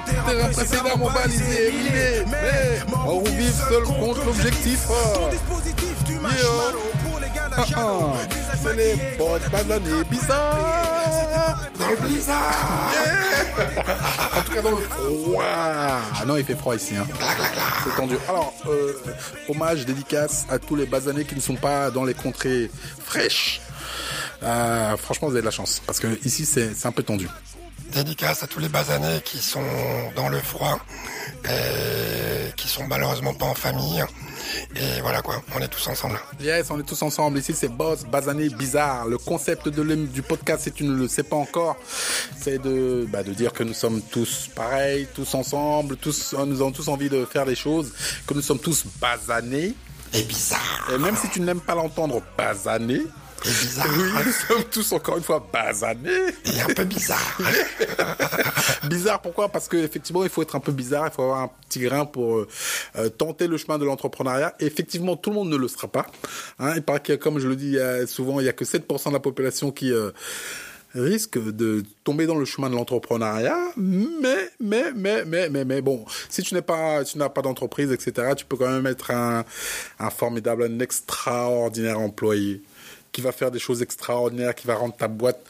Terrain précédemment balisé, éliminé. Mais on vive seul contre l'objectif. Ah, ah. C'est les bonnes bananes bizarres. Dans le blizzard En tout cas dans le froid. Ah non, il fait froid ici. Hein. C'est tendu. Alors, euh, hommage, dédicace à tous les basanés qui ne sont pas dans les contrées fraîches. Euh, franchement, vous avez de la chance. Parce que ici, c'est un peu tendu. Dédicace à tous les basanés qui sont dans le froid et qui sont malheureusement pas en famille. Et voilà quoi, on est tous ensemble. Yes, on est tous ensemble. Ici, c'est Boss Basané Bizarre. Le concept de du podcast, si tu ne le sais pas encore, c'est de, bah, de dire que nous sommes tous pareils, tous ensemble, tous, nous avons tous envie de faire des choses, que nous sommes tous basanés. Et bizarre. Et même si tu n'aimes pas l'entendre basané, Bizarre. oui, nous sommes tous encore une fois basanés. Et un peu bizarre. bizarre, pourquoi? Parce qu'effectivement, il faut être un peu bizarre, il faut avoir un petit grain pour euh, euh, tenter le chemin de l'entrepreneuriat. Effectivement, tout le monde ne le sera pas. Hein, il paraît que, comme je le dis souvent, il y a que 7% de la population qui euh, risque de tomber dans le chemin de l'entrepreneuriat. Mais, mais, mais, mais, mais, mais, bon, si tu n'es pas, tu n'as pas d'entreprise, etc., tu peux quand même être un, un formidable, un extraordinaire employé qui va faire des choses extraordinaires, qui va rendre ta boîte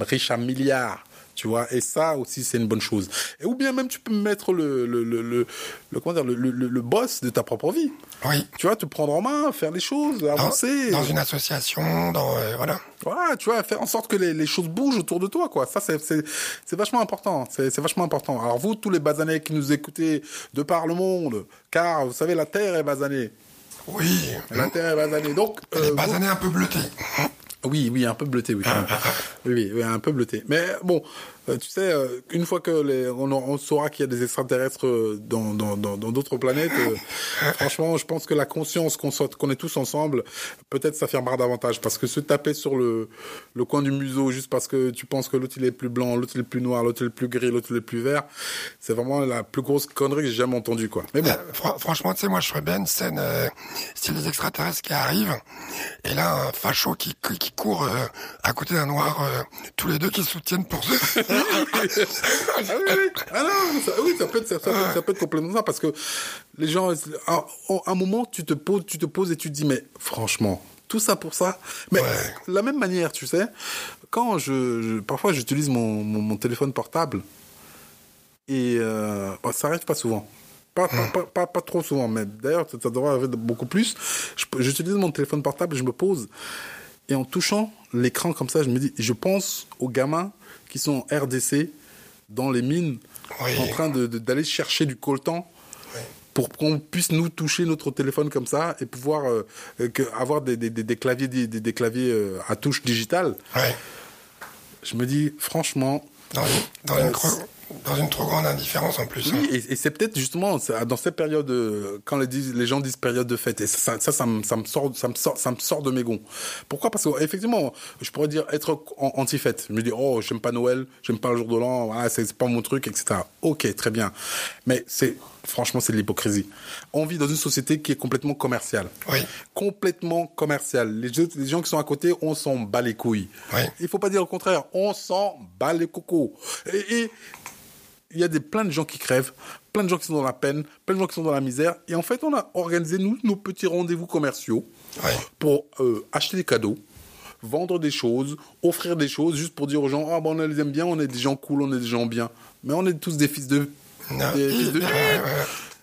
riche à milliards. Tu vois, et ça aussi c'est une bonne chose. Et ou bien même tu peux mettre le le le le, le- comment dire le, le, le boss de ta propre vie. Oui. Tu vois, te prendre en main, faire les choses, Dans, avancer. dans une association, dans euh, voilà. Voilà, tu vois, faire en sorte que les, les choses bougent autour de toi, quoi. Ça, c'est, c'est, c'est vachement important. C'est, c'est vachement important. Alors, vous, tous les basanés qui nous écoutez de par le monde, car, vous savez, la Terre est basanée. Oui. Est basanée. Donc, euh, basanés un peu bleutés. oui, oui, un peu bleuté, oui. quand même. oui, oui, oui, un peu bleuté. Mais bon, tu sais, euh, une fois que les, on, on saura qu'il y a des extraterrestres euh, dans dans dans dans d'autres planètes, euh, franchement, je pense que la conscience qu'on soit qu'on est tous ensemble, peut-être ça davantage parce que se taper sur le le coin du museau juste parce que tu penses que l'autre il est plus blanc, l'autre il est plus noir, l'autre il est plus gris, l'autre il est plus vert, c'est vraiment la plus grosse connerie que j'ai jamais entendue, quoi. Mais bon. Euh, fran- franchement, tu sais, moi, je ferais bien une scène euh, style des extraterrestres qui arrivent, et là, un facho qui, qui, qui court euh, à côté d'un noir, euh, tous les deux qui se soutiennent pour. ah oui, oui. Ah non, ça, oui, ça peut être, ça, ça peut, ça peut être complètement ça parce que les gens, à, à un moment, tu te poses, tu te poses et tu te dis, mais franchement, tout ça pour ça. Mais de la même manière, tu sais, quand je, je- parfois j'utilise mon, mon, mon téléphone portable et euh, bon, ça arrive pas souvent. Pas, pas, pas, pas, pas trop souvent, mais d'ailleurs, ça, ça devrait arriver beaucoup plus. J'utilise mon téléphone portable, je me pose, et en touchant l'écran comme ça, je me dis, je pense aux gamins qui sont en RDC, dans les mines, Oui. en train de- de- d'aller chercher du coltan pour qu'on puisse nous toucher notre téléphone comme ça et pouvoir euh, euh, que- avoir des, des, des, des claviers, des, des claviers euh, à touche digitale. Je me dis, franchement, Dans, dans, Euh, une dans une trop grande indifférence en plus. hein. Oui, et, et c'est peut-être justement dans cette période, euh, quand les, gens disent période de fête, et ça, ça, ça, me, ça me sort, ça me sort, ça me sort de mes gonds. Pourquoi? Parce qu'effectivement, je pourrais dire être anti-fête. Je me dis, oh, j'aime pas Noël, j'aime pas le jour de l'an, voilà, c'est pas mon truc, etc. Ok, très bien. Mais c'est, franchement, c'est de l'hypocrisie. On vit dans une société qui est complètement commerciale. Oui. Complètement commerciale. Les, gens qui sont à côté, on s'en bat les couilles. Oui. Il faut pas dire le contraire. On s'en bat les cocos. Et, et il y a des, plein de gens qui crèvent, plein de gens qui sont dans la peine, plein de gens qui sont dans la misère. Et en fait, on a organisé, nous, nos petits rendez-vous commerciaux Ouais. pour euh, acheter des cadeaux, vendre des choses, offrir des choses, juste pour dire aux gens, ah ben on les aime bien, on est des gens cool, on est des gens bien. Mais on est tous des fils de... Non. Des fils de...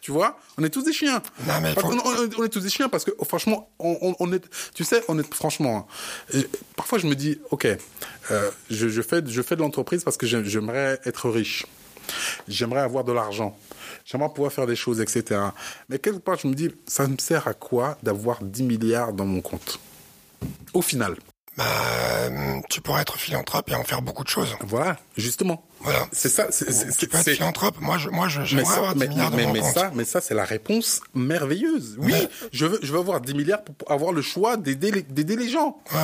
Tu vois? On est tous des chiens. Non, mais faut- on, on est tous des chiens parce que oh, franchement, on, est, tu sais, on est franchement. hein, parfois, je me dis, ok, euh, je, je fais, je fais de l'entreprise parce que j'ai- j'aimerais être riche, j'aimerais avoir de l'argent, j'aimerais pouvoir faire des choses, etc. Mais quelque part, je me dis, ça me sert à quoi d'avoir 10 milliards dans mon compte? Au final, Bah, tu pourrais être philanthrope et en faire beaucoup de choses. voilà, justement. Voilà. C'est ça. c'est- être c'est- philanthrope. Moi, je, moi, j'aimerais avoir 10 mais, milliards dans mais- mon mais compte. ça, mais ça, c'est la réponse merveilleuse. Oui, je veux, je veux avoir 10 milliards pour avoir le choix d'aider les, d'aider les gens. Ouais.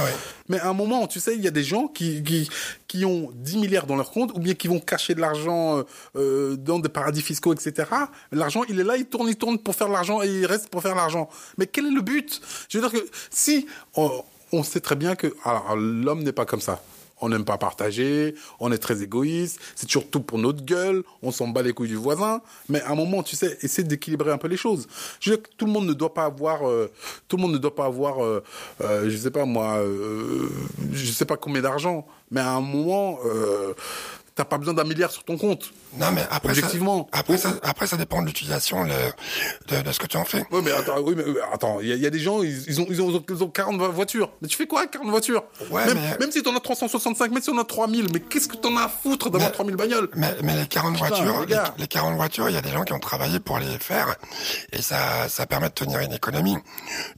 Mais à un moment, tu sais, il y a des gens qui, qui, qui ont 10 milliards dans leur compte ou bien qui vont cacher de l'argent euh, euh, dans des paradis fiscaux, etc. L'argent, il est là, il tourne, il tourne pour faire de l'argent et il reste pour faire de l'argent. Mais quel est le but? Je veux dire que si on, on sait très bien que alors, l'homme n'est pas comme ça. On n'aime pas partager, on est très égoïste, c'est toujours tout pour notre gueule, on s'en bat les couilles du voisin. Mais à un moment, tu sais, essaie d'équilibrer un peu les choses. Je veux dire que tout le monde ne doit pas avoir, euh, tout le monde ne doit pas avoir, euh, euh, je sais pas moi, euh, je sais pas combien d'argent, mais à un moment, euh, t'as pas besoin d'un milliard sur ton compte. Non, mais après, Objectivement. ça, après, ça, après, ça dépend de l'utilisation de, de ce que tu en fais. Oui, mais attends, oui, mais euh, attends, il y, y a des gens, ils, ils ont, ils ont, ils ont 40 voitures. Mais tu fais quoi avec 40 voitures? Ouais, même, mais- même si t'en as 365, même si on a 3000, mais qu'est-ce que t'en as à foutre d'avoir Mais- 3000 bagnoles? Mais, mais les 40 Putain, voitures, les les, gars. les 40 voitures, il y a des gens qui ont travaillé pour les faire et ça, ça permet de tenir une économie.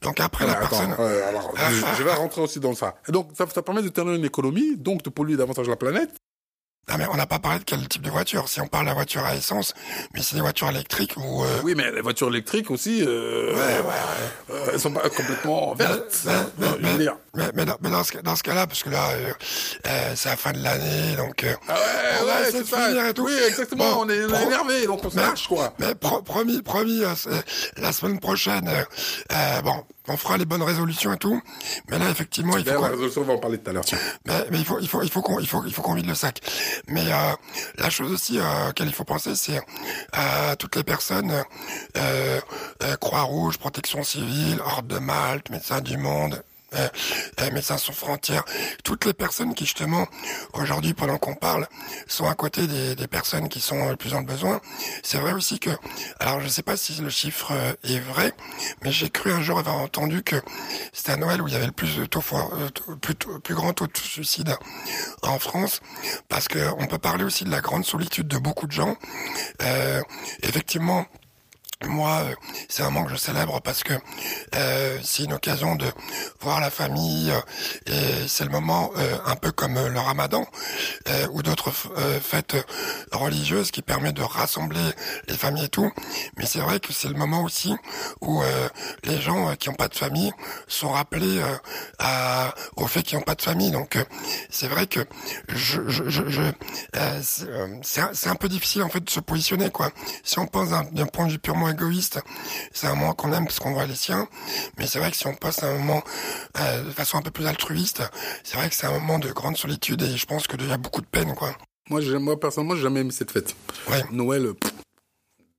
Donc après, la Attends, personne, euh, alors, je, je vais rentrer aussi dans ça. Donc, ça, ça permet de tenir une économie, donc de polluer davantage la planète. Non mais on n'a pas parlé de quel type de voiture. Si on parle de la voiture à essence, mais c'est des voitures électriques ou euh, Oui, mais les voitures électriques aussi, euh, euh, elles sont pas complètement vertes. mais- mais- Euh, je veux dire. Mais, mais, dans, mais dans ce, dans ce cas-là, parce que là, euh, euh, c'est la fin de l'année, donc euh, Ah ouais, on ouais, c'est ça. et tout. Oui, exactement, Bon, on est, pro- énervé, donc on se Mais- lâche, quoi. Mais pro- promis, promis, euh, la semaine prochaine, euh, euh, bon, on fera les bonnes résolutions et tout. Mais là, effectivement, il faut la résolution, on va en parler tout à l'heure, mais, mais il faut, il faut, il faut qu'on, il faut, il faut qu'on vide le sac. Mais euh, la chose aussi euh, auquel il faut penser, c'est à toutes les personnes Croix-Rouge, Protection civile, Ordre de Malte, Médecins du Monde. Euh, euh, médecins sans frontières, toutes les personnes qui justement aujourd'hui pendant qu'on parle sont à côté des, des personnes qui sont le plus le besoin. C'est vrai aussi que, alors je sais pas si le chiffre euh, est vrai, mais j'ai cru un jour avoir entendu que c'était à Noël où il y avait le plus de taux, euh, plus, plus grand taux de suicide en France, parce que on peut parler aussi de la grande solitude de beaucoup de gens. Euh, effectivement, moi, euh, c'est un moment que je célèbre parce que euh, c'est une occasion de voir la famille euh, et c'est le moment euh, un peu comme euh, le Ramadan ou d'autres fêtes religieuses qui permet de rassembler les familles et tout. Mais c'est vrai que c'est le moment aussi où les gens qui n'ont pas de famille sont rappelés à, au fait qu'ils n'ont pas de famille. Donc c'est vrai que je, je, je, c'est un, un peu difficile en fait de se positionner quoi. Si on pense d'un point de vue purement égoïste, c'est un moment qu'on aime parce qu'on voit les siens. Mais c'est vrai que si on passe un moment euh, de façon un peu plus altruiste, c'est vrai que c'est un moment de grande solitude et je pense que il y a beaucoup de peine quoi. Moi, moi personnellement, j'ai jamais aimé cette fête. Ouais. Noël, pff,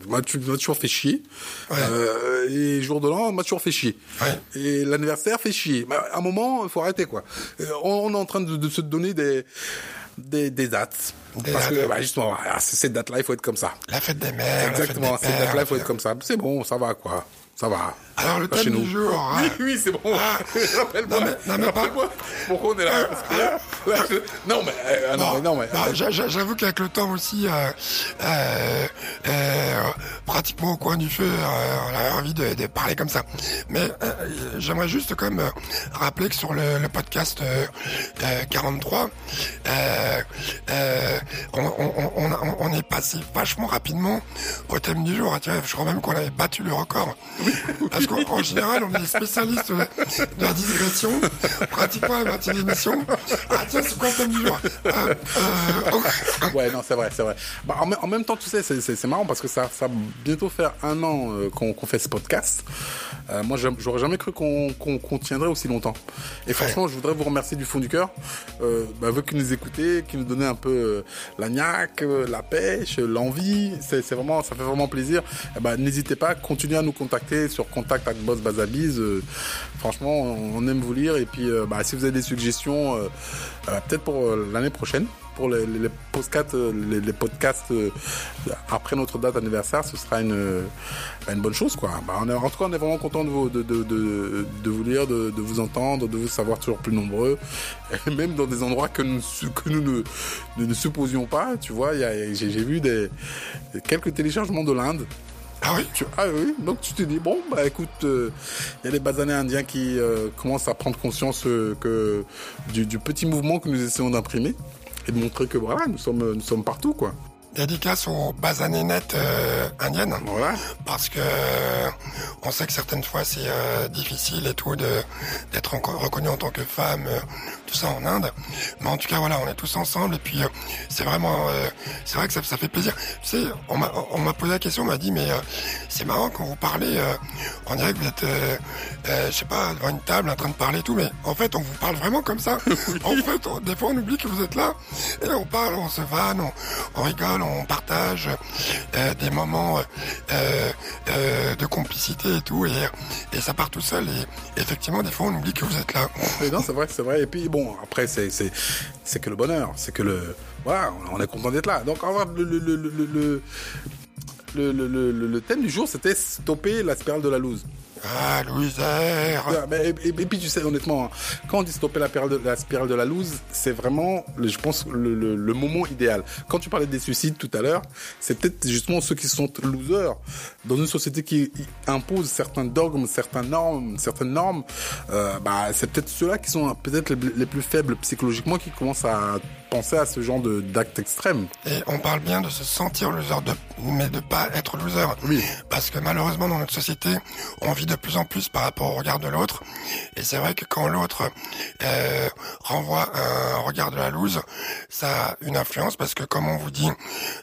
m'a toujours fait chier. Ouais. Euh, et jour de l'an, m'a toujours fait chier. Ouais. Et l'anniversaire fait chier. Bah, à un moment, il faut arrêter quoi. Euh, on, on est en train de, de se donner des des, des dates. Des Parce dates. que bah, justement, c'est- cette date-là, il faut être comme ça. La fête des mères, Exactement, cette date-là, il faut être comme ça. C'est bon, ça va quoi. Ça va. Alors le thème du jour. hein. Oui, oui, c'est bon. Rappelle-moi. Non, mais- non, mais pas- pourquoi on est là. Parce que là, là, je- Non, mais, euh, ah, non, mais, J'avoue qu'avec le temps aussi, euh, euh, euh, pratiquement au coin du feu, euh, on avait envie de, de parler comme ça. Mais euh, j'aimerais juste quand même rappeler que sur le, le podcast euh, euh, 43, euh, euh, on, on, on, on- est passé vachement rapidement au thème du jour. Je crois même qu'on avait battu le record. Parce qu'en en général, on est des spécialistes de la, de la digression, pratiquement à la moitié de l'émission. Ah tiens, c'est quoi le thème du jour Euh, euh, oh, Ouais, non, c'est vrai, c'est vrai. Bah, en, même- en même temps, tu sais, c'est- marrant parce que ça, ça va bientôt faire un an euh, qu'on fait ce podcast. Euh, moi, j'aurais jamais cru qu'on tiendrait aussi longtemps. Et franchement, je voudrais vous remercier du fond du cœur. Euh, bah, vous qui nous écoutez, qui nous donnez un peu la euh, la pêche, l'envie. C'est c'est vraiment, ça fait vraiment plaisir. Eh ben, n'hésitez pas, continuez à nous contacter sur contact avec Boss Bazabiz. Euh, franchement, on, aime vous lire. Et puis, euh, bah, si vous avez des suggestions, euh, euh, peut-être pour l'année prochaine pour les, podcasts, les, podcasts après notre date anniversaire, ce sera une, bah, bonne chose, quoi. Bah, on en tout cas, on est vraiment content de vous, de, vous lire, de, vous entendre, de vous savoir toujours plus nombreux, même dans des endroits que nous, que nous ne, supposions pas. Tu vois, j'ai vu des, quelques téléchargements de l'Inde. Ah oui Tu- ah oui, donc tu te dis, bon, bah écoute, euh, il y a les basanés indiens qui euh, commencent à prendre conscience euh, que du, du petit mouvement que nous essayons d'imprimer et de montrer que voilà, nous sommes, nous sommes partout, quoi. Dédicace aux basanées nettes euh, indiennes. Parce que on sait que certaines fois c'est euh, difficile et tout de d'être reconnu en tant que femme, euh, tout ça en Inde. Mais en tout cas voilà, on est tous ensemble et puis euh, c'est vraiment, euh, c'est vrai que ça, ça fait plaisir. Tu sais, on m'a on m'a posé la question, on m'a dit mais euh, c'est marrant quand vous parlez, euh, on dirait que vous êtes, je sais pas, devant une table en train de parler et tout, mais en fait on vous parle vraiment comme ça. en fait, on- des fois on oublie que vous êtes là et on parle, on se vanne, on, on rigole, on partage euh, des moments euh, euh, de complicité et tout, et, ça part tout seul. Et effectivement, des fois on oublie que vous êtes là. Non, c'est vrai, c'est vrai. Et puis bon, après, c'est que le bonheur, c'est que le voilà, on est content d'être là. Donc, le le le le le le, le, le, le- le thème du jour, c'était stopper la spirale de la loose. Ah, loser et, et- puis tu sais honnêtement, hein, quand on dit stopper la spirale de la, spirale de la loose, c'est vraiment, je pense, le, moment idéal. Quand tu parlais des suicides tout à l'heure, c'est peut-être justement ceux qui sont losers dans une société qui impose certains dogmes, certaines normes, certaines normes. euh, bah, c'est peut-être ceux-là qui sont peut-être les, les plus faibles psychologiquement qui commencent à penser à ce genre d'actes extrêmes. Et on parle bien de se sentir loser, de, mais de pas être loser. Oui. Parce que malheureusement, dans notre société, on vit de plus en plus par rapport au regard de l'autre. Et c'est vrai que quand l'autre euh, renvoie un regard de la loose, ça a une influence parce que, comme on vous dit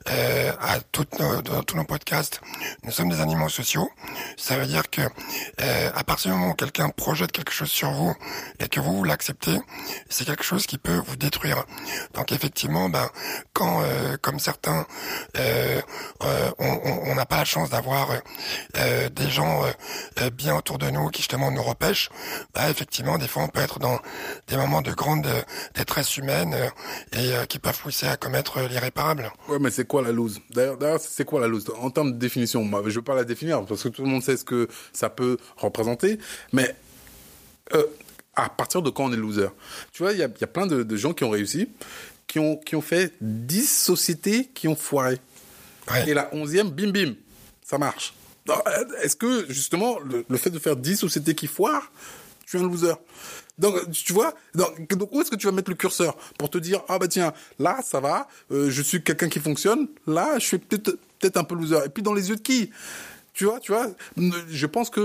euh, à toutes nos, dans tous nos podcasts, nous sommes des animaux sociaux. Ça veut dire que euh, à partir du moment où quelqu'un projette quelque chose sur vous et que vous, vous l'acceptez, c'est quelque chose qui peut vous détruire. Donc effectivement, ben quand, euh, comme certains, euh, euh, on n'a pas la chance d'avoir des gens bien autour de nous qui justement nous repêchent, bah effectivement, des fois on peut être dans des moments de grande détresse humaine et qui peuvent pousser à commettre l'irréparable. Ouais, mais c'est quoi la loose? D'ailleurs, c'est quoi la loose? En termes de définition, moi, je veux pas la définir parce que tout le monde sait ce que ça peut représenter, mais à partir de quand on est loser? Tu vois, il y a, plein de gens qui ont réussi, qui ont, qui ont fait 10 sociétés qui ont foiré. Ouais. Et la onzième, bim bim, ça marche. Est-ce que justement le, le fait de faire 10 sociétés qui foirent, tu es un loser donc tu vois, donc, donc où est-ce que tu vas mettre le curseur pour te dire ah bah tiens là ça va, euh, je suis quelqu'un qui fonctionne, là je suis peut-être peut-être un peu loser. Et puis dans les yeux de qui? Tu vois, tu vois, je pense que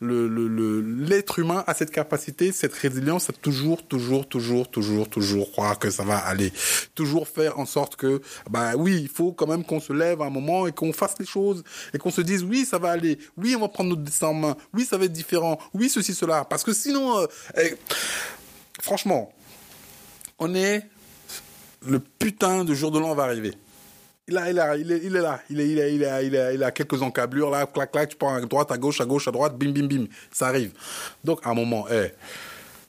l'être humain a cette capacité, cette résilience à toujours, toujours, toujours, toujours, toujours croire que ça va aller, toujours faire en sorte que, bah oui, il faut quand même qu'on se lève à un moment et qu'on fasse les choses et qu'on se dise oui, ça va aller, oui, on va prendre notre destin en main, oui, ça va être différent, oui, ceci, cela, parce que sinon, euh, eh, franchement, on est le putain de jour de l'an va arriver. Il est là, il est, il est là, il est, il est, il est, il est, il a quelques encablures là, clac, clac, tu prends à droite, à gauche, à gauche, à droite, bim, bim, bim, ça arrive. Donc à un moment, eh,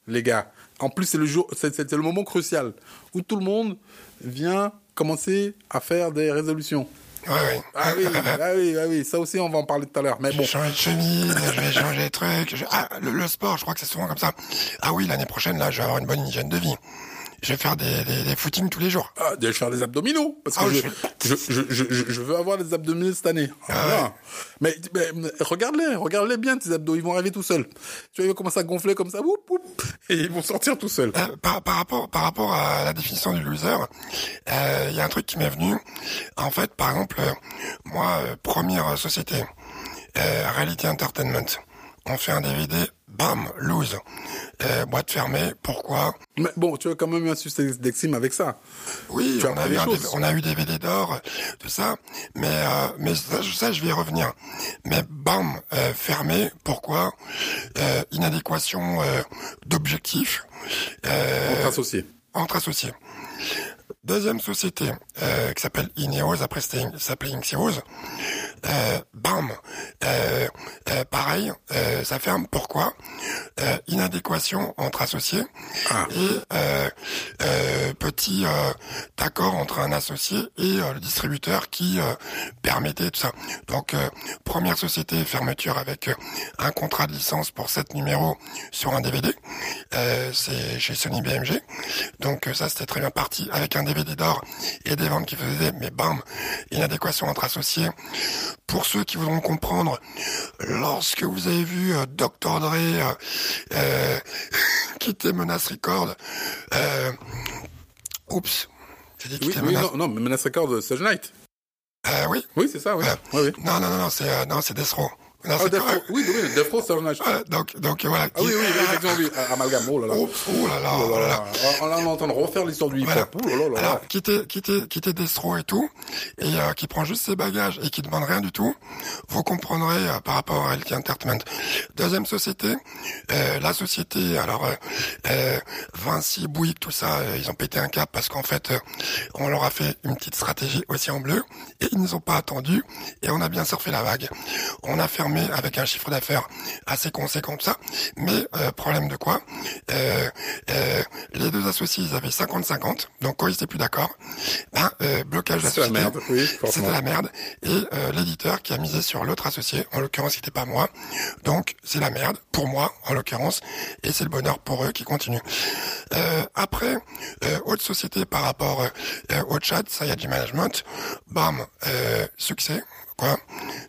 les gars, en plus c'est le jour, c'est, c'est le moment crucial où tout le monde vient commencer à faire des résolutions. Ouais, ouais. Ah oui, ah oui, ah oui, ça aussi on va en parler tout à l'heure. Mais Je bon, vais changer de chemise, je vais changer de truc. je- Ah, le, le sport, je crois que c'est souvent comme ça. Ah oui, l'année prochaine, là, je vais avoir une bonne hygiène de vie. Je vais faire des, des, des footings tous les jours. Ah, de faire des abdominaux parce que Ah, je, je, je, je, je- je veux avoir des abdominaux cette année. Ah, mais, mais regarde-les, regarde-les bien tes abdos, ils vont arriver tout seuls. Tu vois, ils vont commencer à gonfler comme ça, whoop, whoop, et ils vont sortir tout seuls. Euh, par, par rapport par rapport à la définition du loser, euh, il y a un truc qui m'est venu. En fait, par exemple, moi, euh, première société, euh, Reality Entertainment, on fait un DVD, bam, lose, euh, boîte fermée. Pourquoi? Mais bon, tu as quand même eu un succès d'estime avec ça. Oui, on a, eu des on a eu des DVD d'or, tout ça, mais euh, mais ça, je- ça, je vais y revenir. Mais bam, euh, fermé. Pourquoi? Euh, Inadéquation euh, d'objectifs. Euh, Entre associés. entre associés. Deuxième société euh, qui s'appelle Ineos, après s'appelait Ineos. Euh, bam, euh, euh, pareil, euh, ça ferme. Pourquoi? Euh, Inadéquation entre associés Ah. et euh, euh, petit euh, accord entre un associé et le distributeur qui euh, permettait tout ça. Donc euh, première société fermeture avec un contrat de licence pour 7 numéros sur un DVD. Euh, c'est chez Sony BMG. Donc euh, ça c'était très bien parti avec un DVD d'or et des ventes qui faisaient mais bam, inadéquation entre associés. Pour ceux qui voudront comprendre, lorsque vous avez vu euh, Dr Dre euh, euh, quitter Menace Record, euh, oups, J'ai dit qu'il Oui, menace. non, Menace Record, Sage Knight. Oui. Oui, c'est ça, oui. Non, non, non, c'est, non, c'est Death Row. Menace Ah, Row. Oui, oui, Row, Sage Knight. euh, donc, donc, voilà. Ah oui, oui, oui, effectivement, oui. Ah, Amalgame, oh là là. Oh, oh là là, oh là là. Là, on est en train de refaire l'histoire du Voilà. hip-hop. Oh là là. Alors, quitter, quitter, quitter Destro et tout, et euh, qui prend juste ses bagages et qui demande rien du tout, vous comprendrez euh, par rapport à Reality Entertainment. Deuxième société, euh, la société, alors euh, euh, Vinci, Bouygues, tout ça, euh, ils ont pété un cap parce qu'en fait, on leur a fait une petite stratégie aussi en bleu et ils nous ont pas attendu et on a bien surfé la vague. On a fermé avec un chiffre d'affaires assez conséquent tout ça, mais euh, problème de quoi? Euh, euh, Les deux associés, ils avaient 50-50, donc quand ils étaient plus d'accord, ben euh, blocage de la société. oui. C'était la merde. Et euh, l'éditeur qui a misé sur l'autre associé, en l'occurrence, c'était pas moi. Donc c'est la merde pour moi, en l'occurrence, et c'est le bonheur pour eux qui continuent. Euh, après, euh, autre société par rapport au chat, ça y a du management. Bam, euh, succès. Quoi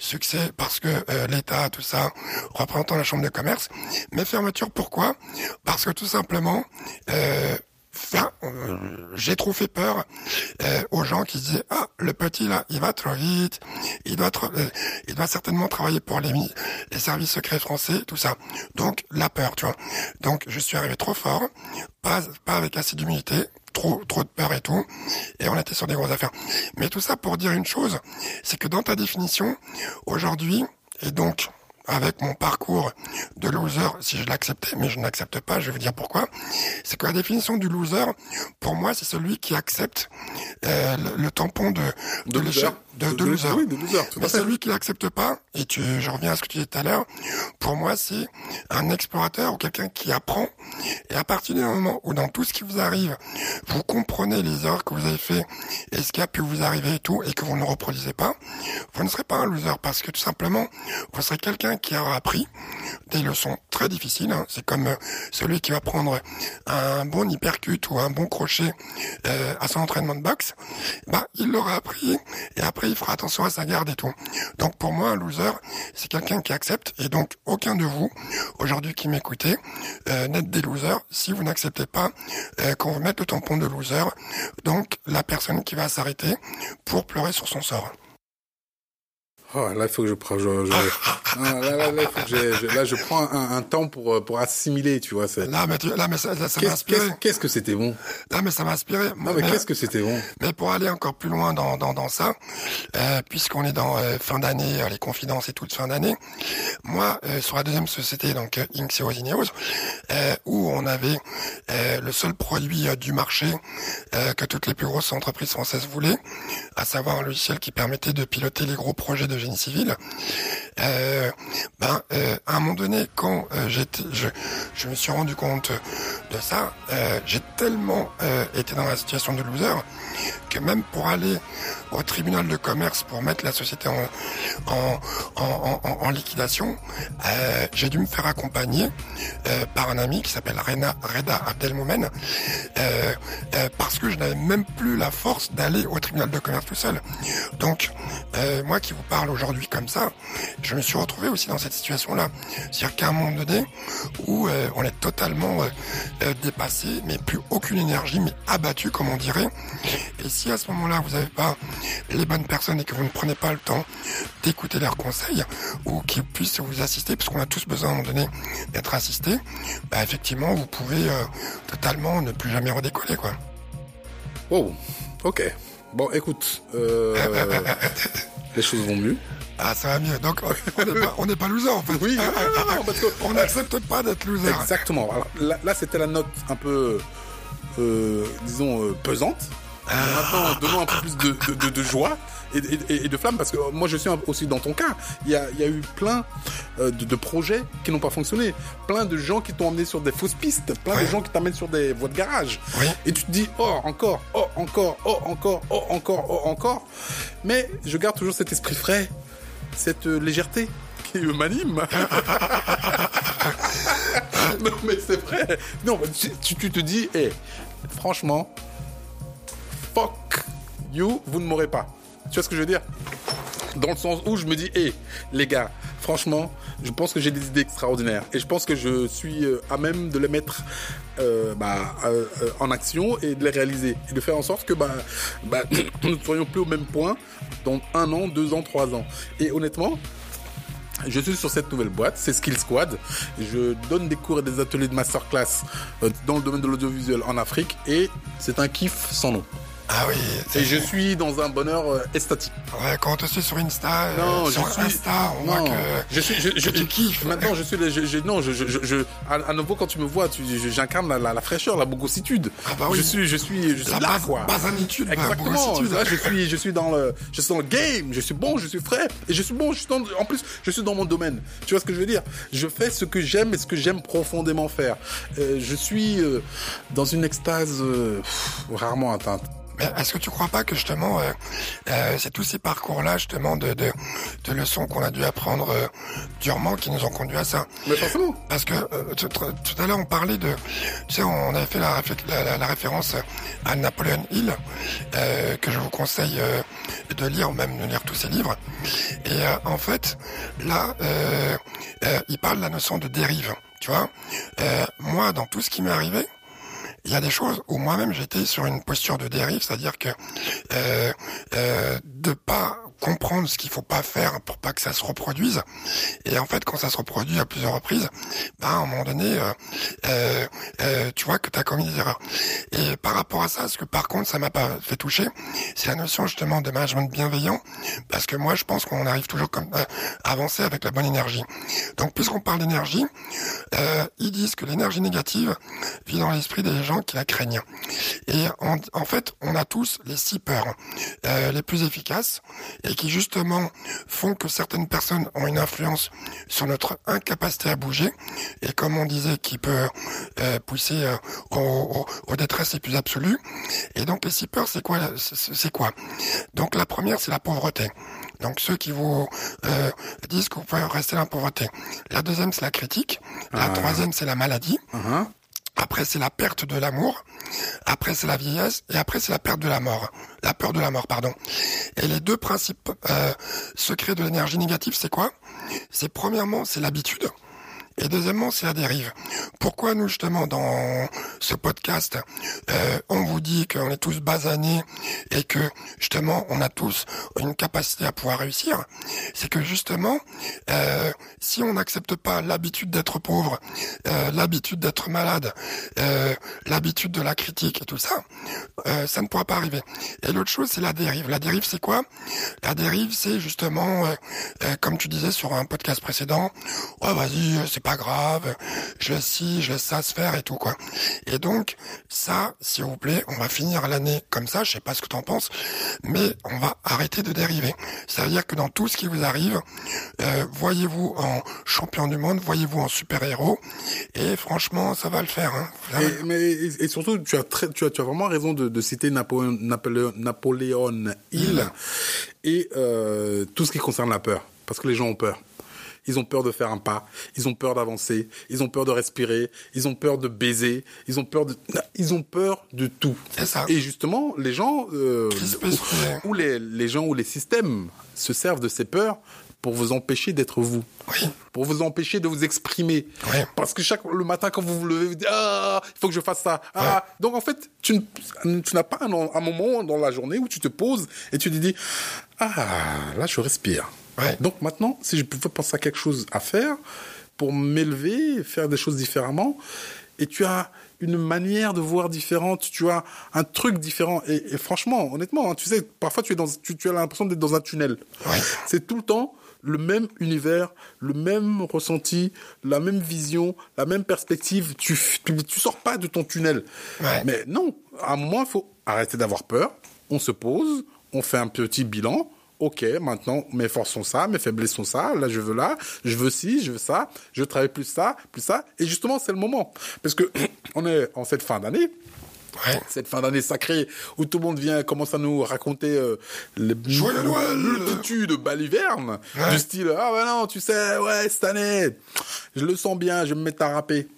Succès parce que euh, l'État, tout ça, représentant la Chambre de commerce. Mais fermeture, pourquoi? Parce que tout simplement, euh, euh, j'ai trop fait peur euh, aux gens qui disaient ah le petit là il va trop vite il doit tra- euh, il doit certainement travailler pour les les services secrets français tout ça. Donc la peur tu vois. Donc je suis arrivé trop fort pas pas avec assez d'humilité trop trop de peur et tout. Et on était sur des grosses affaires. Mais tout ça pour dire une chose c'est que dans ta définition aujourd'hui et donc avec mon parcours de loser, si je l'acceptais, mais je n'accepte pas, je vais vous dire pourquoi, c'est que la définition du loser, pour moi, c'est celui qui accepte euh, le, le tampon de, de, De l'échec-. De, de loser. Oui, de loser, Mais celui qui l'accepte pas, et tu, je reviens à ce que tu disais tout à l'heure, pour moi, c'est un explorateur ou quelqu'un qui apprend. Et à partir du moment où dans tout ce qui vous arrive, vous comprenez les erreurs que vous avez fait et ce qui a pu vous arriver et tout, et que vous ne reproduisez pas, vous ne serez pas un loser parce que tout simplement, vous serez quelqu'un qui aura appris des leçons très difficiles. hein. C'est comme euh, celui qui va prendre un bon hypercute ou un bon crochet euh, à son entraînement de boxe. Bah, il l'aura appris et après il fera attention à sa garde et tout. Donc pour moi, un loser, c'est quelqu'un qui accepte et donc aucun de vous aujourd'hui qui m'écoutez euh, n'êtes des losers si vous n'acceptez pas euh, qu'on vous mette le tampon de loser. Donc la personne qui va s'arrêter pour pleurer sur son sort. Oh, là, il faut que je prenne. Je, je... Ah, là, là, là, faut que je- là, je prends un, un temps pour, euh, pour assimiler, tu vois. Là, mais, tu- là, mais ça, ça, m'a Qu'est-ce inspiré. qu'est-ce- que c'était bon? Là, mais ça m'a inspiré. Non, mais qu'est-ce que c'était bon? Mais pour aller encore plus loin dans, dans, dans ça, euh, puisqu'on est dans euh, fin d'année, euh, les confidences et tout de fin d'année, moi, euh, sur la deuxième société, donc euh, euh, où on avait euh, le seul produit du marché euh, que toutes les plus grosses entreprises françaises voulaient, à savoir un logiciel qui permettait de piloter les gros projets de génie civil, euh, ben, euh, à un moment donné, quand euh, je, je me suis rendu compte de ça, euh, j'ai tellement euh, été dans la situation de loser que même pour aller au tribunal de commerce pour mettre la société en, en, en, liquidation, euh, j'ai dû me faire accompagner euh, par un ami qui s'appelle Reda Abdelmoumen, euh, parce que je n'avais même plus la force d'aller au tribunal de commerce tout seul. Donc, moi qui vous parle aujourd'hui comme ça, je me suis retrouvé aussi dans cette situation-là. C'est-à-dire qu'à un moment donné, où on est totalement dépassé, mais plus aucune énergie, mais abattu, comme on dirait. Si à ce moment-là, vous n'avez pas les bonnes personnes et que vous ne prenez pas le temps d'écouter leurs conseils, ou qu'ils puissent vous assister, puisqu'on a tous besoin à un moment donné d'être assistés, bah, effectivement, vous pouvez euh, totalement ne plus jamais redécoller, quoi. Oh, ok. Bon, écoute, euh, les choses vont mieux. Ah, ça va mieux. Donc, on n'est pas, on n'est pas loser, en fait. Oui, non, parce On n'accepte pas d'être loser. Exactement. Alors, là, là, c'était la note un peu, euh, disons, euh, pesante. Maintenant, donnons un peu plus de, de, de- de joie et, et- et de flamme, parce que moi, je suis aussi dans ton cas. Il y a, il y a eu plein euh, de, de projets qui n'ont pas fonctionné, plein de gens qui t'ont emmené sur des fausses pistes, plein de gens qui t'amènent sur des voies de garage. Et tu te dis, oh, encore, oh, encore, oh, encore, oh, encore, oh, encore. Mais je garde toujours cet esprit frais, cette euh, légèreté qui m'anime. non, mais c'est vrai. Non, tu, tu- tu te dis, eh, franchement, fuck you, vous ne m'aurez pas. Tu vois ce que je veux dire? Dans le sens où je me dis, eh, les gars, franchement, je pense que j'ai des idées extraordinaires et je pense que je suis euh, à même de les mettre euh, bah, euh, en action et de les réaliser et de faire en sorte que bah, bah, nous ne soyons plus au même point dans un an, deux ans, trois ans. Et honnêtement, je suis sur cette nouvelle boîte, c'est Skill Squad. Je donne des cours et des ateliers de masterclass dans le domaine de l'audiovisuel en Afrique et c'est un kiff sans nom. Ah oui. Et je suis dans un bonheur euh, estatique. Ouais, quand on te suit sur Insta, euh, Non, je sur suis- Insta, on voit Non, que, je suis, je, je- tu kiffes. Maintenant, je suis, je, je- non, je, je, je, je- à, à nouveau quand tu me vois, tu, je- j'incarne la, la, la fraîcheur, la bogossitude. Ah bah oui. Je suis, je suis, je suis la là, base, quoi. basanitude, Exactement. Là, je suis, je suis dans le, je suis dans le game. Je suis bon, je suis frais, et je suis bon. Je suis dans, en plus, je suis dans mon domaine. Tu vois ce que je veux dire? Je fais ce que j'aime et ce que j'aime profondément faire. Euh, je suis euh, dans une extase euh, rarement atteinte. Mais est-ce que tu crois pas que justement, euh, euh, c'est tous ces parcours-là justement de, de, de leçons qu'on a dû apprendre euh, durement qui nous ont conduit à ça? Mais forcément. Parce que euh, tout, tout à l'heure on parlait de, tu sais, on avait fait la, réfé- la, la- la référence à Napoleon Hill, euh, que je vous conseille euh, de lire, ou même de lire tous ses livres. Et euh, en fait, là, euh, euh, il parle de la notion de dérive. Tu vois, Euh, moi, dans tout ce qui m'est arrivé, il y a des choses où moi-même j'étais sur une posture de dérive, c'est-à-dire que euh, euh, de pas comprendre ce qu'il faut pas faire pour pas que ça se reproduise. Et en fait, quand ça se reproduit à plusieurs reprises, bah, à un moment donné, euh, euh, euh, tu vois que tu as commis des erreurs. Et par rapport à ça, ce que par contre ça m'a pas fait toucher, c'est la notion justement de management bienveillant, parce que moi je pense qu'on arrive toujours comme euh, avancer avec la bonne énergie. Donc puisqu'on parle d'énergie, euh, ils disent que l'énergie négative vit dans l'esprit des gens qui la craignent. Et en, en fait, on a tous les six peurs euh, les plus efficaces qui justement font que certaines personnes ont une influence sur notre incapacité à bouger et comme on disait, qui peut euh, pousser euh, au, au, au détresse les plus absolues. Et donc les six peurs, c'est quoi C'est quoi? Donc la première, c'est la pauvreté. Donc ceux qui vous euh, disent que vous pouvez rester dans la pauvreté. La deuxième, c'est la critique. La troisième, c'est la maladie. Uh-huh. Après, c'est la perte de l'amour. Après, c'est la vieillesse. Et après, c'est la perte de la mort. La peur de la mort, pardon. Et les deux principes euh, secrets de l'énergie négative, c'est quoi? C'est premièrement, c'est l'habitude. Et deuxièmement, c'est la dérive. Pourquoi nous, justement, dans ce podcast, euh, on vous dit qu'on est tous basanés et que, justement, on a tous une capacité à pouvoir réussir? C'est que, justement, euh, si on n'accepte pas l'habitude d'être pauvre, euh, l'habitude d'être malade, euh, l'habitude de la critique et tout ça, euh, ça ne pourra pas arriver. Et l'autre chose, c'est la dérive. La dérive, c'est quoi? La dérive, c'est justement, euh, comme tu disais sur un podcast précédent, ouais, vas-y, c'est pas grave, je ci, je se faire et tout, quoi. Et donc, ça, s'il vous plaît, on va finir l'année comme ça, je sais pas ce que t'en penses, mais on va arrêter de dériver. Ça veut dire que dans tout ce qui vous arrive, euh, voyez-vous en champion du monde, voyez-vous en super-héros, et franchement, ça va le faire. Hein. Et, mais, et, et surtout, tu as, très, tu, as, tu as vraiment raison de, de citer Napoléon, Napoléon, Napoléon Hill et euh, tout ce qui concerne la peur. Parce que les gens ont peur. Ils ont peur de faire un pas, ils ont peur d'avancer, ils ont peur de respirer, ils ont peur de baiser, ils ont peur de, ils ont peur de tout. C'est ça. Et justement, les gens, euh, ou, les, les gens ou les systèmes se servent de ces peurs pour vous empêcher d'être vous, Oui. pour vous empêcher de vous exprimer. Oui. Parce que chaque le matin quand vous vous levez, vous dites ah il faut que je fasse ça. Ah donc en fait tu, tu n'as pas un, un moment dans la journée où tu te poses et tu te dis ah là je respire. Ouais. Donc maintenant si je pouvais penser à quelque chose à faire pour m'élever, faire des choses différemment et tu as une manière de voir différente, tu as un truc différent et, et franchement honnêtement hein, tu sais parfois tu es dans tu, tu as l'impression d'être dans un tunnel. Ouais. C'est tout le temps le même univers, le même ressenti, la même vision, la même perspective. Tu, tu, tu sors pas de ton tunnel. Ouais. Mais non, à un moment, il faut arrêter d'avoir peur. On se pose, on fait un petit bilan. Ok, maintenant mes forces sont ça, mes faiblesses sont ça. Là, je veux là, je veux ci, je veux ça. Je travaille plus ça, plus ça. Et justement, c'est le moment parce que on est en cette fin d'année Ouais. cette fin d'année sacrée où tout le monde vient commence à nous raconter euh, les Joyeux Noël multitude baliverne Ouais. du style ah ouais non tu sais ouais cette année je le sens bien je vais me mettre à rapper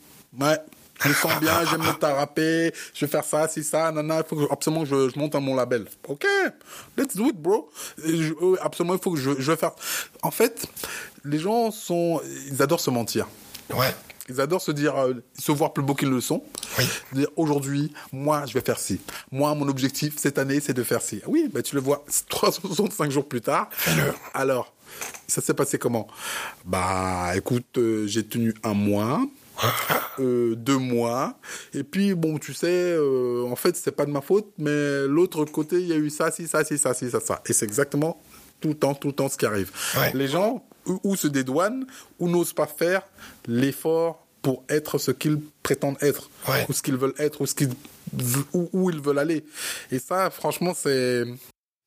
ouais je le sens bien, vais me rapper, je vais faire ça, c'est ça, nana, il faut que, absolument je, je monte à mon label. Ok, let's do it, bro. Je- euh, absolument, il faut que je, je vais faire. En fait, les gens sont, ils adorent se mentir. Ouais. Ils adorent se dire, euh, se voir plus beaux qu'ils le sont. Oui. Dire aujourd'hui, moi, je vais faire ci. Moi, mon objectif cette année, c'est de faire ci. Oui, bah, tu le vois 365 jours plus tard. Alors, ça s'est passé comment? Bah, écoute, euh, j'ai tenu un mois. Euh, deux mois et puis bon tu sais euh, en fait c'est pas de ma faute mais l'autre côté il y a eu ça ci ça ci ça ci ça ça. Et c'est exactement tout le temps tout le temps ce qui arrive. Ouais. les gens ou, ou se dédouanent ou n'osent pas faire l'effort pour être ce qu'ils prétendent être. Ouais. ou ce qu'ils veulent être ou ce qu'ils où, où ils veulent aller. Et ça franchement c'est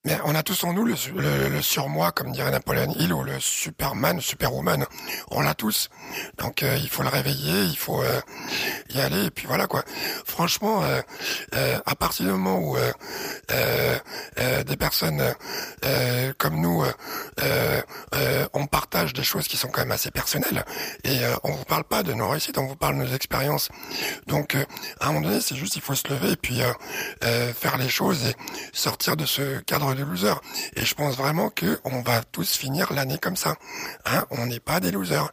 Mais on a tous en nous le, le, le surmoi, comme dirait Napoléon Hill, ou le Superman, Superwoman. On l'a tous. Donc euh, il faut le réveiller, il faut euh, y aller, et puis voilà quoi. Franchement, euh, euh, à partir du moment où euh, euh, des personnes comme nous, on partage des choses qui sont quand même assez personnelles, et on vous parle pas de nos réussites, on vous parle de nos expériences. Donc à un moment donné, c'est juste il faut se lever et puis faire les choses et sortir de ce cadre de loser. Et je pense vraiment que on va tous finir l'année comme ça. Hein on n'est pas des losers.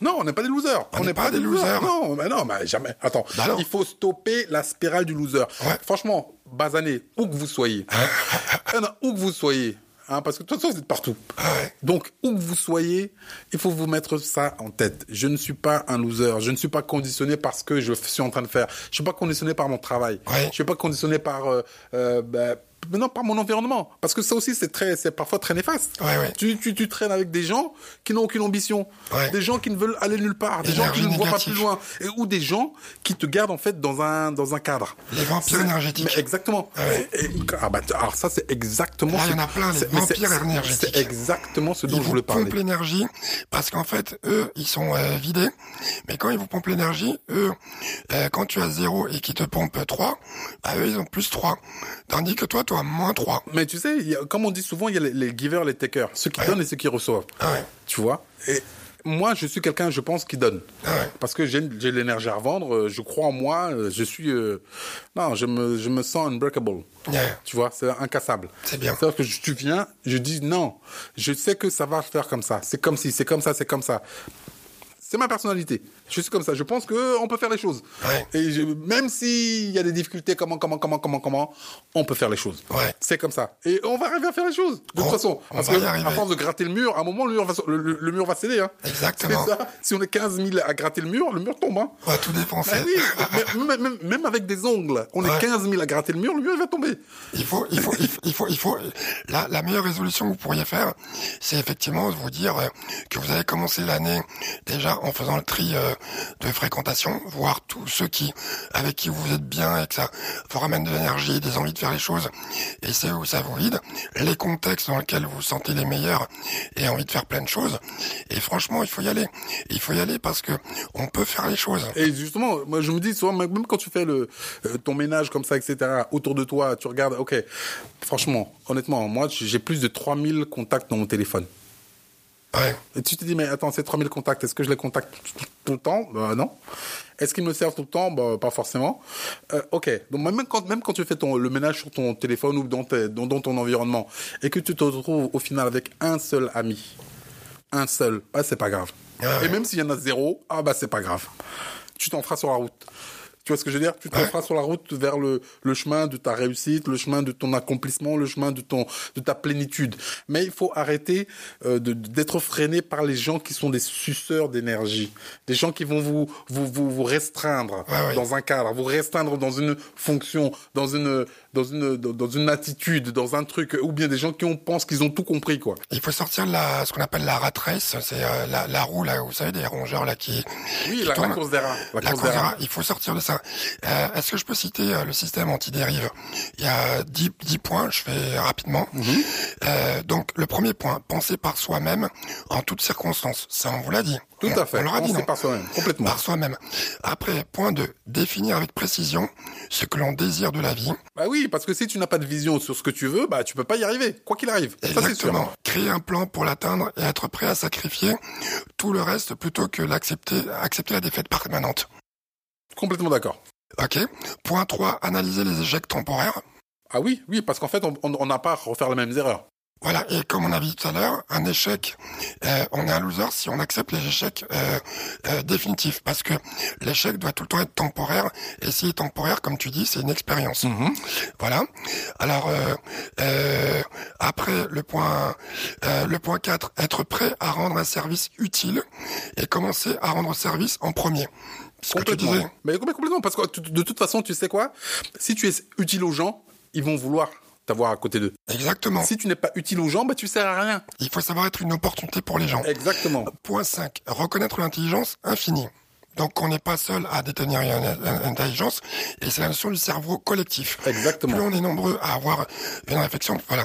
Non, on n'est pas des losers. On n'est pas des losers. Non, mais non, mais jamais. Attends, Bah il faut stopper la spirale du loser. Ouais. Franchement, Bazané, où que vous soyez, Eh non, où que vous soyez, hein, parce que de toute façon, vous êtes partout. Ah ouais. Donc, où que vous soyez, il faut vous mettre ça en tête. Je ne suis pas un loser. Je ne suis pas conditionné par ce que je suis en train de faire. Je suis pas conditionné par mon travail. Ouais. Je suis pas conditionné par, euh, euh, ben, mais non, par mon environnement. Parce que ça aussi, c'est très, c'est parfois très néfaste. Ouais, ouais. Tu, tu, tu traînes avec des gens qui n'ont aucune ambition. Ouais. Des gens qui ne veulent aller nulle part. Des gens qui ne voient pas plus loin. Et, ou des gens qui te gardent, en fait, dans un, dans un cadre. Les vampires énergétiques. mais exactement. Et- et- ah bah, alors ça, c'est exactement. Il y en a plein, les vampires énergétiques. C'est exactement ce dont Ils je vous voulais parler. pompent l'énergie parce qu'en fait, eux, ils sont euh, vidés. Mais quand ils vous pompent l'énergie, eux, euh, quand tu as 0 et qu'ils te pompent 3, bah, eux, ils ont plus 3. Tandis que toi, as moins 3. Mais tu sais, il y a- comme on dit souvent, il y a les, les givers, les takers, ceux qui Ouais. donnent et ceux qui reçoivent. Ah ouais. Tu vois Et moi, je suis quelqu'un, je pense, qui donne. Ah ouais. Parce que j'ai l'énergie à revendre, euh, je crois en moi, euh, je suis... euh, non, je me, je me sens unbreakable. Yeah. Tu vois, c'est incassable. C'est bien. C'est-à-dire que je- tu viens, je dis non, je sais que ça va faire comme ça. C'est comme si, c'est comme ça, c'est comme ça. C'est ma personnalité. Je suis comme ça. Je pense que on peut faire les choses. Ouais. Et je- même s'il y a des difficultés, comment, comment, comment, comment, comment, on peut faire les choses. Ouais. C'est comme ça. Et on va arriver à faire les choses. De On- toute façon, on parce que à force de gratter le mur, à un moment, le mur va, le, le- le mur va céder. Hein. Exactement. Ça. Si on est 15 000 à gratter le mur, le mur tombe. Hein. On va tout défoncer. Ah oui, même, même- même avec des ongles, on est Ouais. 15 000 à gratter le mur, le mur il va tomber. Il faut, il faut, il faut, il faut, il faut- la, la meilleure résolution que vous pourriez faire, c'est effectivement de vous dire que vous avez commencé l'année déjà en faisant le tri euh, de fréquentation, voir tous ceux qui, avec qui vous êtes bien et que ça vous ramène de l'énergie, des envies de faire les choses, et c'est où ça vous vide, les contextes dans lesquels vous vous sentez les meilleurs et envie de faire plein de choses. Et franchement, il faut y aller. Il faut y aller parce que on peut faire les choses. Et justement, moi je me dis souvent, même quand tu fais le, euh, ton ménage comme ça, etc., autour de toi, tu regardes, ok, franchement, honnêtement, moi j'ai plus de 3000 contacts dans mon téléphone. Ouais. Et tu te dis, mais attends, ces 3000 contacts, est-ce que je les contacte tout, le temps? Bah, Non. Est-ce qu'ils me servent tout le temps? Bah, Pas forcément. Euh, ok, donc même quand, même quand tu fais ton, le ménage sur ton téléphone ou dans, tes- dans, dans ton environnement, et que tu te retrouves au final avec un seul ami, un seul, bah, c'est pas grave. Ah ouais. Et même s'il y en a zéro, ah bah c'est pas grave. Tu t'en feras sur la route. Tu vois ce que je veux dire? Tu te feras sur la route vers le, le chemin de ta réussite, le chemin de ton accomplissement, le chemin de ton de ta plénitude. Mais il faut arrêter euh, d'être freiné par les gens qui sont des suceurs d'énergie, des gens qui vont vous vous vous, vous restreindre dans un cadre, vous restreindre dans une fonction, dans une dans une dans dans une attitude, dans un truc, ou bien des gens qui ont pensent qu'ils ont tout compris quoi. Il faut sortir de la, ce qu'on appelle la rat race, c'est euh, la, la roue là, vous savez, des rongeurs là qui. Oui, qui la, la course des rats. La, course course des rats. rats, il faut sortir de ça. Euh, Est-ce que je peux citer euh, le système anti-dérive? Il y a 10, 10 points, je fais rapidement. Mhm. Donc le premier point, penser par soi-même en toutes circonstances. Ça, on vous l'a dit. Tout à fait. On leur a dit non. par soi-même, complètement. Par soi-même. Après, point 2, définir avec précision ce que l'on désire de la vie. Bah oui, parce que si tu n'as pas de vision sur ce que tu veux, bah tu peux pas y arriver, quoi qu'il arrive. Ça. Exactement. Créer un plan pour l'atteindre et être prêt à sacrifier tout le reste plutôt que l'accepter, accepter la défaite permanente. Complètement d'accord. Ok. Point 3, analyser les échecs temporaires. Ah oui, oui, parce qu'en fait, on n'a pas à refaire les mêmes erreurs. Voilà, et comme on a vu tout à l'heure, un échec, euh, on est un loser si on accepte les échecs euh, euh, définitifs, parce que l'échec doit tout le temps être temporaire, et s'il est temporaire, comme tu dis, c'est une expérience. Mhm. Voilà. Alors, euh, euh, après, le point, euh, le point 4, être prêt à rendre un service utile, et commencer à rendre service en premier. Ce que tu. Mais complètement, parce que de toute façon, tu sais quoi? Si tu es utile aux gens, ils vont vouloir t'avoir à côté d'eux. Exactement. Si tu n'es pas utile aux gens, bah tu sers à rien. Il faut savoir être une opportunité pour les gens. Exactement. Point 5. Reconnaître l'intelligence infinie. Donc on n'est pas seul à détenir une, une intelligence, et c'est la notion du cerveau collectif. Exactement. Plus on est nombreux à avoir une réflexion, voilà.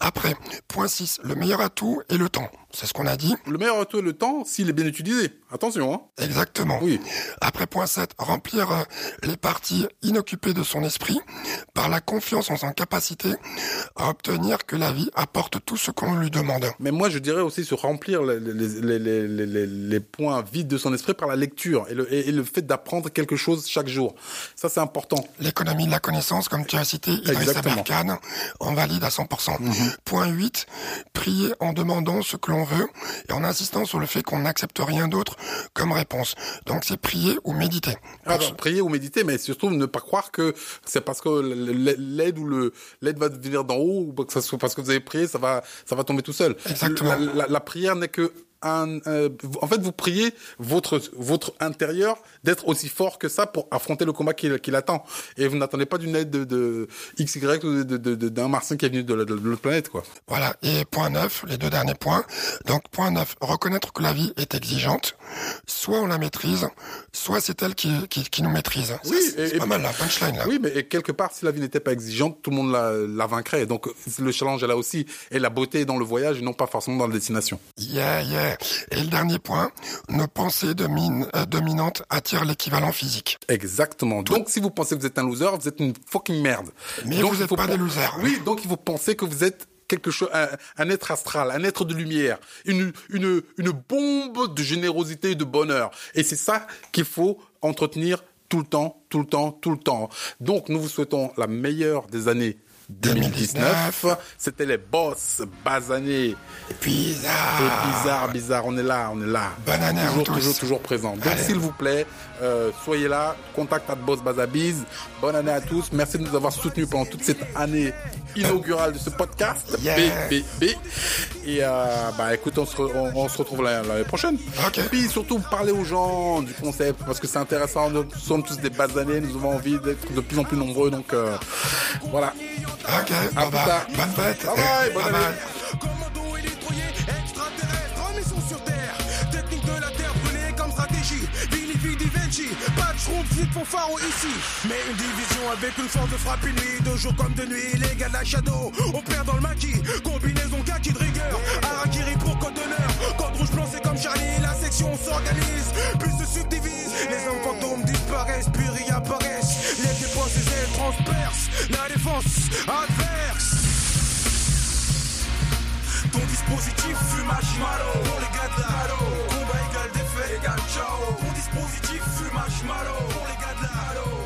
Après, point 6. Le meilleur atout est le temps. C'est ce qu'on a dit. Le meilleur atout est le temps s'il est bien utilisé. Attention, hein. Exactement. Oui. Après point 7, remplir euh, les parties inoccupées de son esprit par la confiance en sa capacité à obtenir que la vie apporte tout ce qu'on lui demande. Mais moi, je dirais aussi se remplir les, les, les, les, les, les- les points vides de son esprit par la lecture et le, et, et le fait d'apprendre quelque chose chaque jour. Ça, c'est important. L'économie de la connaissance, comme tu as cité Idriss Exactement. Aberkan, on valide à 100%. Point 8, prier en demandant ce que l'on veut et en insistant sur le fait qu'on n'accepte rien d'autre comme réponse. Donc c'est prier ou méditer. Ah, bah, prier ou méditer, mais surtout ne pas croire que c'est parce que l'aide ou le l'aide va venir d'en haut ou que ça soit parce que vous avez prié, ça va ça va tomber tout seul. Exactement. La, la- la prière n'est que un, euh, en fait, vous priez votre votre intérieur d'être aussi fort que ça pour affronter le combat qui, qui l'attend. Et vous n'attendez pas d'une aide de, de X, Y ou de- de- de- d'un martien qui est venu de, de l'autre planète, quoi. Voilà. Et point 9, les deux derniers points. Donc point 9, reconnaître que la vie est exigeante. Soit on la maîtrise, soit c'est elle qui, qui, qui nous maîtrise. Oui, c'est et- pas mal la punchline là. Oui, mais et quelque part, si la vie n'était pas exigeante, tout le monde la, la vaincrait. Donc, le challenge est là aussi. Et la beauté est dans le voyage et non pas forcément dans la destination. Yeah, yeah. Et le dernier point, nos pensées euh, dominantes attirent l'équivalent physique. Exactement. Donc, si vous pensez que vous êtes un loser, vous êtes une fucking merde. Mais donc, vous il êtes faut pas des losers. Oui, donc il faut penser que vous êtes quelque chose, un, un être astral, un être de lumière, une, une, une bombe de générosité et de bonheur. Et c'est ça qu'il faut entretenir tout le temps, tout le temps, tout le temps. Donc, nous vous souhaitons la meilleure des années 2019. C'était les boss, Bazané Bizarre. et bizarre, bizarre. On est là, on est là. Bonne année à toujours, tous. toujours, toujours présent. Donc, s'il vous plaît, euh, soyez là. Contact at Boss Bazabiz. Bonne année à tous. Merci de nous avoir soutenus pendant toute cette année inaugurale de ce podcast. Yeah. B, B, B. Et euh, bah écoute, on se, on, on se retrouve la- l'année prochaine. Ok. Et puis surtout, parlez aux gens du concept parce que c'est intéressant. Nous sommes tous des basanés. Nous avons envie d'être de plus en plus nombreux. Donc euh, voilà. Ok, À bye bye. Bonne fête. Bye bye, bonne année. Commando électroyé, extraterrestre, en mission sur Terre. Technique de la Terre brûlée comme stratégie. Vini Vidi Vinci, pas de flip pour pharo ici. Mais une division avec une force de frappe nuit, de jour comme de nuit. Les gars de la Shadow, on perd dans le maquis. Combinaison kaki de rigueur, Harakiri pour code d'honneur. Code rouge blanc, c'est comme Charlie, la section s'organise. Puis se subdivise, les hommes fantômes disparaissent, puis réapparaissent. Les dépenses et transpercent la défense adverse. Ton dispositif fume marshmallow Pour les gars de la Combat égal défait égal ciao. Ton dispositif fume marshmallow Pour les gars de la